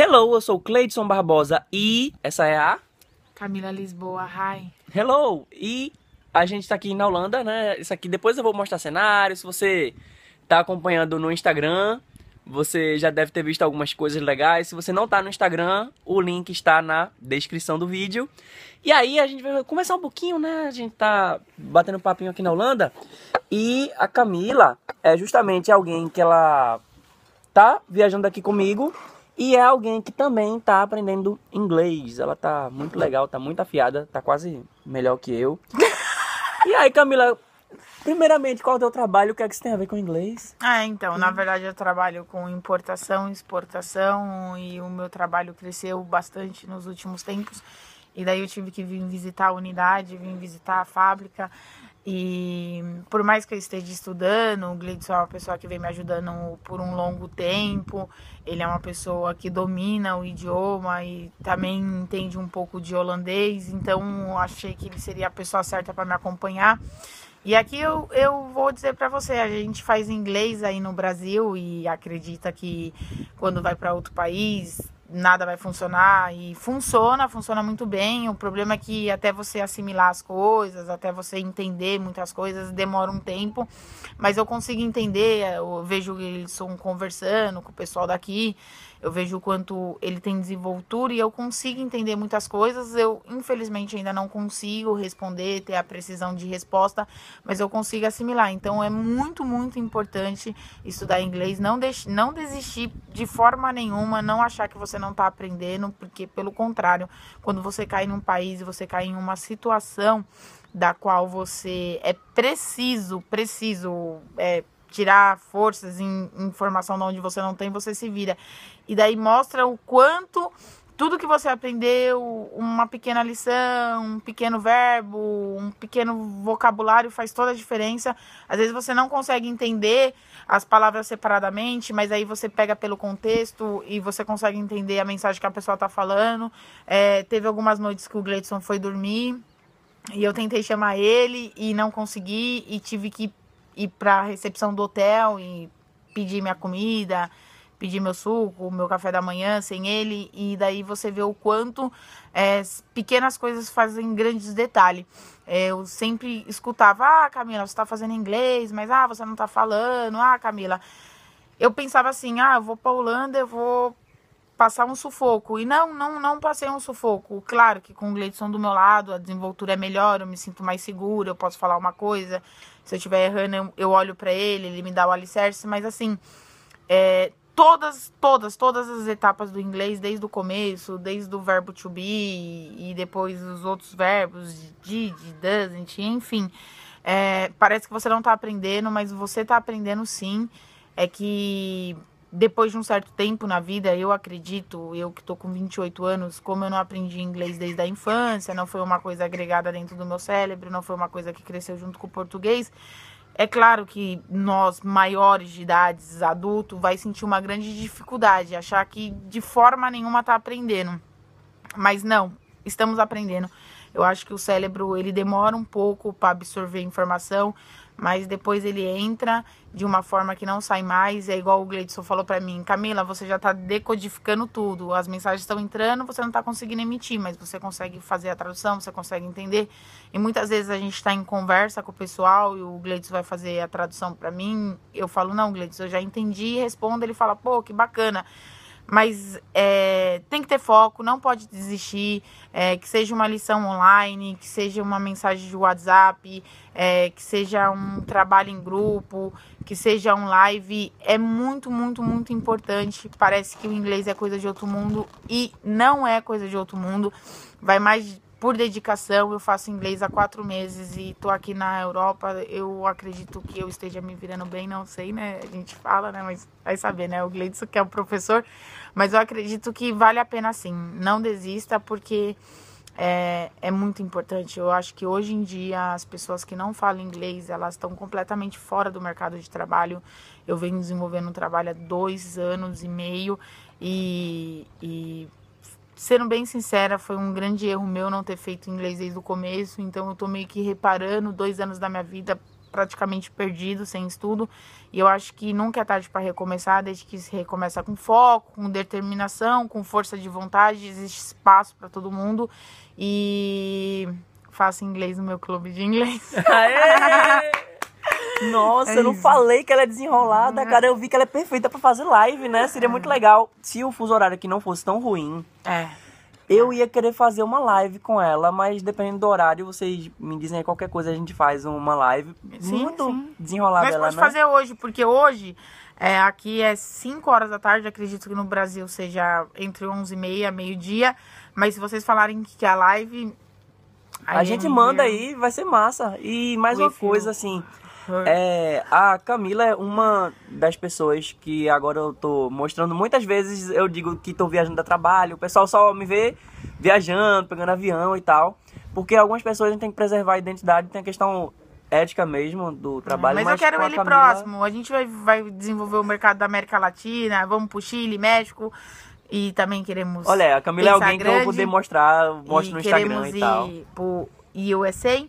Hello, eu sou o Cleidson Barbosa e essa é a Camila Lisboa, hi. Hello! E a gente tá aqui na Holanda, né? Isso aqui depois eu vou mostrar cenário. Se você tá acompanhando no Instagram, você já deve ter visto algumas coisas legais. Se você não tá no Instagram, o link está na descrição do vídeo. E aí a gente vai começar um pouquinho, né? A gente tá batendo papinho aqui na Holanda. E a Camila é justamente alguém que ela tá viajando aqui comigo e é alguém que também tá aprendendo inglês. Ela tá muito legal, tá muito afiada, tá quase melhor que eu. e aí, Camila, primeiramente, qual é o teu trabalho? O que é que isso tem a ver com inglês? Ah, então, na verdade eu trabalho com importação, exportação e o meu trabalho cresceu bastante nos últimos tempos. E daí eu tive que vir visitar a unidade, vir visitar a fábrica. E por mais que eu esteja estudando, o Gleidson é uma pessoa que vem me ajudando por um longo tempo. Ele é uma pessoa que domina o idioma e também entende um pouco de holandês. Então achei que ele seria a pessoa certa para me acompanhar. E aqui eu, eu vou dizer para você, a gente faz inglês aí no Brasil e acredita que quando vai para outro país nada vai funcionar e funciona, funciona muito bem. O problema é que até você assimilar as coisas, até você entender muitas coisas, demora um tempo. Mas eu consigo entender, eu vejo eles conversando com o pessoal daqui eu vejo o quanto ele tem desenvoltura e eu consigo entender muitas coisas. Eu, infelizmente, ainda não consigo responder, ter a precisão de resposta, mas eu consigo assimilar. Então, é muito, muito importante estudar inglês. Não, deixe, não desistir de forma nenhuma, não achar que você não está aprendendo, porque, pelo contrário, quando você cai num país você cai em uma situação da qual você é preciso, preciso, é, tirar forças em informação de onde você não tem, você se vira. E daí mostra o quanto tudo que você aprendeu, uma pequena lição, um pequeno verbo, um pequeno vocabulário faz toda a diferença. Às vezes você não consegue entender as palavras separadamente, mas aí você pega pelo contexto e você consegue entender a mensagem que a pessoa está falando. É, teve algumas noites que o Gleidson foi dormir e eu tentei chamar ele e não consegui e tive que ir para a recepção do hotel e pedir minha comida, pedir meu suco, meu café da manhã sem ele, e daí você vê o quanto é, pequenas coisas fazem grandes detalhes. É, eu sempre escutava, ah, Camila, você está fazendo inglês, mas ah, você não está falando, ah, Camila. Eu pensava assim, ah, eu vou para Holanda, eu vou passar um sufoco. E não, não, não passei um sufoco. Claro que com o Gleidson do meu lado, a desenvoltura é melhor, eu me sinto mais segura, eu posso falar uma coisa. Se eu estiver errando, eu, olho para ele, ele me dá o alicerce. Mas assim, é, todas, todas, todas as etapas do inglês, desde o começo, desde o verbo to be e depois os outros verbos, did, doesn't, enfim. É, parece que você não está aprendendo, mas você está aprendendo sim. É que depois de um certo tempo na vida, eu acredito, eu que estou com 28 anos, como eu não aprendi inglês desde a infância, não foi uma coisa agregada dentro do meu cérebro, não foi uma coisa que cresceu junto com o português. É claro que nós, maiores de idades, adultos, vai sentir uma grande dificuldade, achar que de forma nenhuma está aprendendo. Mas não, estamos aprendendo. Eu acho que o cérebro ele demora um pouco para absorver informação, mas depois ele entra de uma forma que não sai mais. É igual o Gleidson falou para mim: Camila, você já está decodificando tudo. As mensagens estão entrando, você não está conseguindo emitir, mas você consegue fazer a tradução, você consegue entender. E muitas vezes a gente está em conversa com o pessoal e o Gleidson vai fazer a tradução para mim. Eu falo: Não, Gleidson, eu já entendi. Responda. Ele fala: Pô, que bacana. Mas é, tem que ter foco, não pode desistir. É, que seja uma lição online, que seja uma mensagem de WhatsApp, é, que seja um trabalho em grupo, que seja um live. É muito, muito, muito importante. Parece que o inglês é coisa de outro mundo e não é coisa de outro mundo. Vai mais por dedicação. Eu faço inglês há quatro meses e tô aqui na Europa. Eu acredito que eu esteja me virando bem, não sei, né? A gente fala, né? Mas vai saber, né? O Gleidson que é o professor. Mas eu acredito que vale a pena sim. Não desista, porque é, é muito importante. Eu acho que hoje em dia as pessoas que não falam inglês, elas estão completamente fora do mercado de trabalho. Eu venho desenvolvendo um trabalho há dois anos e meio e, e sendo bem sincera, foi um grande erro meu não ter feito inglês desde o começo, então eu tô meio que reparando dois anos da minha vida praticamente perdido, sem estudo. E eu acho que nunca é tarde para recomeçar, desde que se recomeça com foco, com determinação, com força de vontade, existe espaço para todo mundo. E faço inglês no meu clube de inglês. Nossa, é eu não falei que ela é desenrolada, cara. Eu vi que ela é perfeita para fazer live, né? Seria muito legal se o fuso horário aqui não fosse tão ruim. É. Eu ia querer fazer uma live com ela, mas dependendo do horário, vocês me dizem aí qualquer coisa, a gente faz uma live sim, muito sim. desenrolada. Mas pode né? fazer hoje, porque hoje, é, aqui é 5 horas da tarde, acredito que no Brasil seja entre 11 e meia, meio-dia. Mas se vocês falarem que a live... A gente manda aí, vai ser massa. E mais uma coisa, assim... É, a Camila é uma das pessoas que agora eu tô mostrando. Muitas vezes eu digo que tô viajando a trabalho, o pessoal só me vê viajando, pegando avião e tal. Porque algumas pessoas a gente tem que preservar a identidade, tem a questão ética mesmo do trabalho. Mas, mas eu quero ele Camila... próximo. A gente vai, vai desenvolver o mercado da América Latina, vamos pro Chile, México. E também queremos. Olha, a Camila é alguém grande, que eu vou poder mostrar, mostro no Instagram e tal. Ir pro USA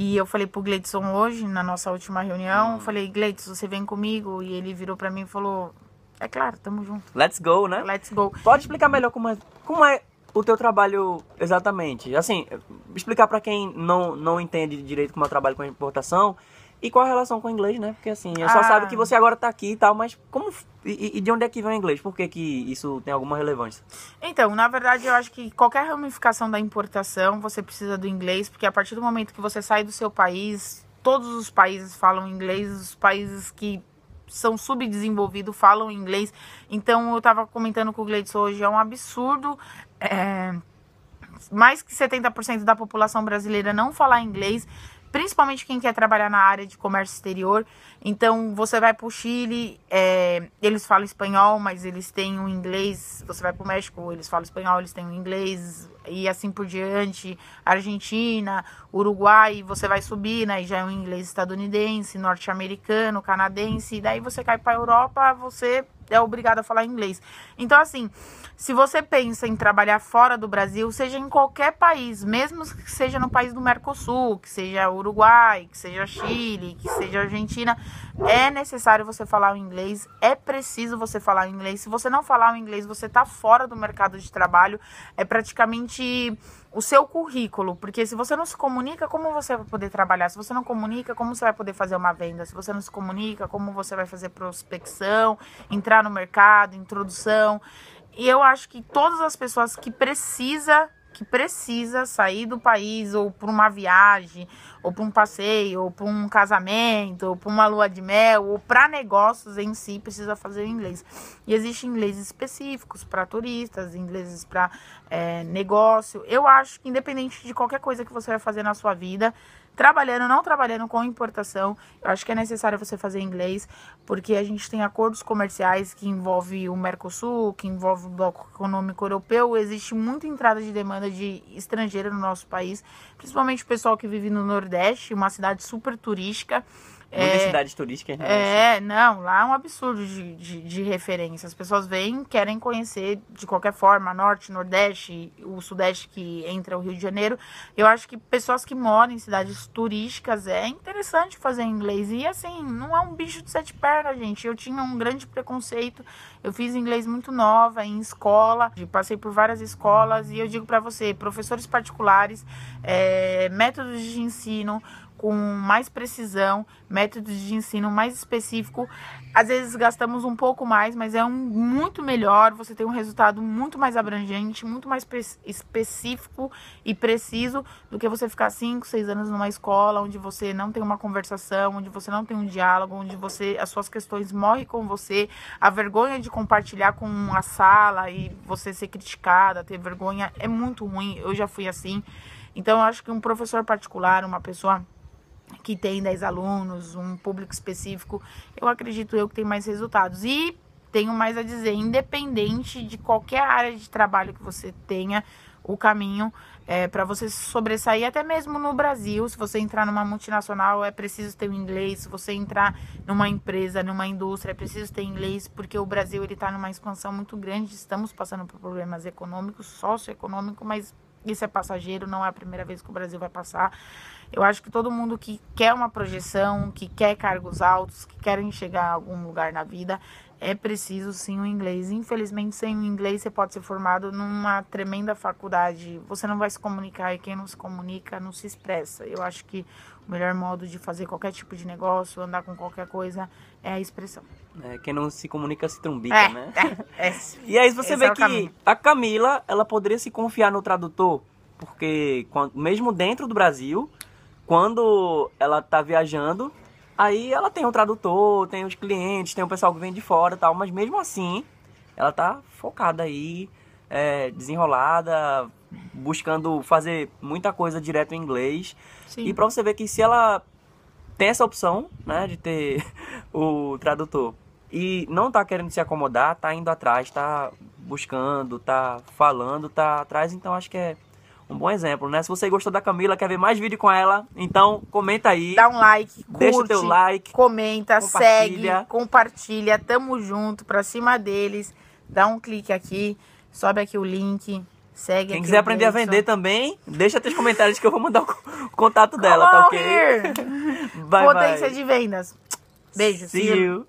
e eu falei pro Gleidson hoje, na nossa última reunião, hum. falei, Gleidson, você vem comigo? E ele virou para mim e falou, é claro, tamo junto. Let's go, né? Let's go. Pode explicar melhor como é, como é o teu trabalho exatamente? Assim, explicar para quem não, não entende direito como eu trabalho com importação e qual a relação com o inglês, né? Porque assim, eu só ah. sabe que você agora tá aqui e tal, mas como. E, e, de onde é que vem o inglês? Por que, que isso tem alguma relevância? Então, na verdade, eu acho que qualquer ramificação da importação você precisa do inglês, porque a partir do momento que você sai do seu país, todos os países falam inglês, os países que são subdesenvolvidos falam inglês. Então, eu tava comentando com o Gleidson hoje, é um absurdo. É, mais que 70% da população brasileira não falar inglês principalmente quem quer trabalhar na área de comércio exterior. Então, você vai para o Chile, é, eles falam espanhol, mas eles têm o inglês. Você vai para o México, eles falam espanhol, eles têm o inglês, e assim por diante. Argentina, Uruguai, você vai subir, né? Já é um inglês estadunidense, norte-americano, canadense. E daí você cai para a Europa, você é obrigado a falar inglês. Então, assim, se você pensa em trabalhar fora do Brasil, seja em qualquer país, mesmo que seja no país do Mercosul, que seja Uruguai, que seja Chile, que seja Argentina, é necessário você falar o inglês, é preciso você falar o inglês. Se você não falar o inglês, você está fora do mercado de trabalho, é praticamente o seu currículo, porque se você não se comunica, como você vai poder trabalhar? Se você não comunica, como você vai poder fazer uma venda? Se você não se comunica, como você vai fazer prospecção, entrar no mercado, introdução? E eu acho que todas as pessoas que precisa que precisa sair do país ou para uma viagem, ou para um passeio, ou para um casamento, ou para uma lua de mel, ou para negócios em si, precisa fazer inglês. E existem ingleses específicos para turistas, ingleses para é, negócio. Eu acho que independente de qualquer coisa que você vai fazer na sua vida, trabalhando, não trabalhando com importação, eu acho que é necessário você fazer inglês, porque a gente tem acordos comerciais que envolve o Mercosul, que envolve o Bloco Econômico Europeu, existe muita entrada de demanda de estrangeiro no nosso país, principalmente o pessoal que vive no Nordeste, uma cidade super turística. Muitas é, cidades turísticas, né? É, não, lá é um absurdo de, de, de, referência. As pessoas vêm, querem conhecer de qualquer forma, Norte, Nordeste, o Sudeste que entra o Rio de Janeiro. Eu acho que pessoas que moram em cidades turísticas é interessante fazer inglês. E assim, não é um bicho de sete pernas, gente. Eu tinha um grande preconceito. Eu fiz inglês muito nova, em escola, passei por várias escolas. E eu digo para você, professores particulares, é, métodos de ensino com mais precisão, métodos de ensino mais específico. Às vezes gastamos um pouco mais, mas é um muito melhor, você tem um resultado muito mais abrangente, muito mais específico e preciso do que você ficar 5, 6 anos numa escola onde você não tem uma conversação, onde você não tem um diálogo, onde você as suas questões morrem com você, a vergonha de compartilhar com a sala e você ser criticada, ter vergonha é muito ruim. Eu já fui assim. Então eu acho que um professor particular, uma pessoa que tem 10 alunos, um público específico, eu acredito eu que tem mais resultados. E tenho mais a dizer, independente de qualquer área de trabalho que você tenha, o caminho é, para você sobressair, até mesmo no Brasil, se você entrar numa multinacional, é preciso ter o inglês, se você entrar numa empresa, numa indústria, é preciso ter inglês, porque o Brasil ele está numa expansão muito grande, estamos passando por problemas econômicos, socioeconômicos, mas Isso é passageiro, não é a primeira vez que o Brasil vai passar. Eu acho que todo mundo que quer uma projeção, que quer cargos altos, que querem chegar a algum lugar na vida, é preciso sim o inglês. Infelizmente, sem o inglês, você pode ser formado numa tremenda faculdade. Você não vai se comunicar e quem não se comunica não se expressa. Eu acho que o melhor modo de fazer qualquer tipo de negócio, andar com qualquer coisa, é a expressão. É, quem não se comunica se trumbica, É, né? é, é. E aí você Esse vê que a Camila, ela poderia se confiar no tradutor, porque quando- mesmo dentro do Brasil, quando ela tá viajando, aí ela tem um tradutor, tem os clientes, tem o pessoal que vem de fora e tal, mas mesmo assim, ela tá focada aí, é, desenrolada, buscando fazer muita coisa direto em inglês. Sim. E pra você ver que se ela tem essa opção, né, de ter o tradutor e não tá querendo se acomodar, tá indo atrás, tá buscando, tá falando, tá atrás, então acho que é um bom exemplo, né? Se você gostou da Camila, quer ver mais vídeo com ela, então comenta aí, Dá um like, curte, deixa o teu like, comenta, compartilha. segue, compartilha, tamo junto, pra cima deles. Dá um clique aqui, sobe aqui o link, segue quem quiser aprender a vender também, deixa teus comentários que eu vou mandar o co- o contato dela, tá Come ok? here! Bye, Potência bye. de vendas. Beijo. See see you. you.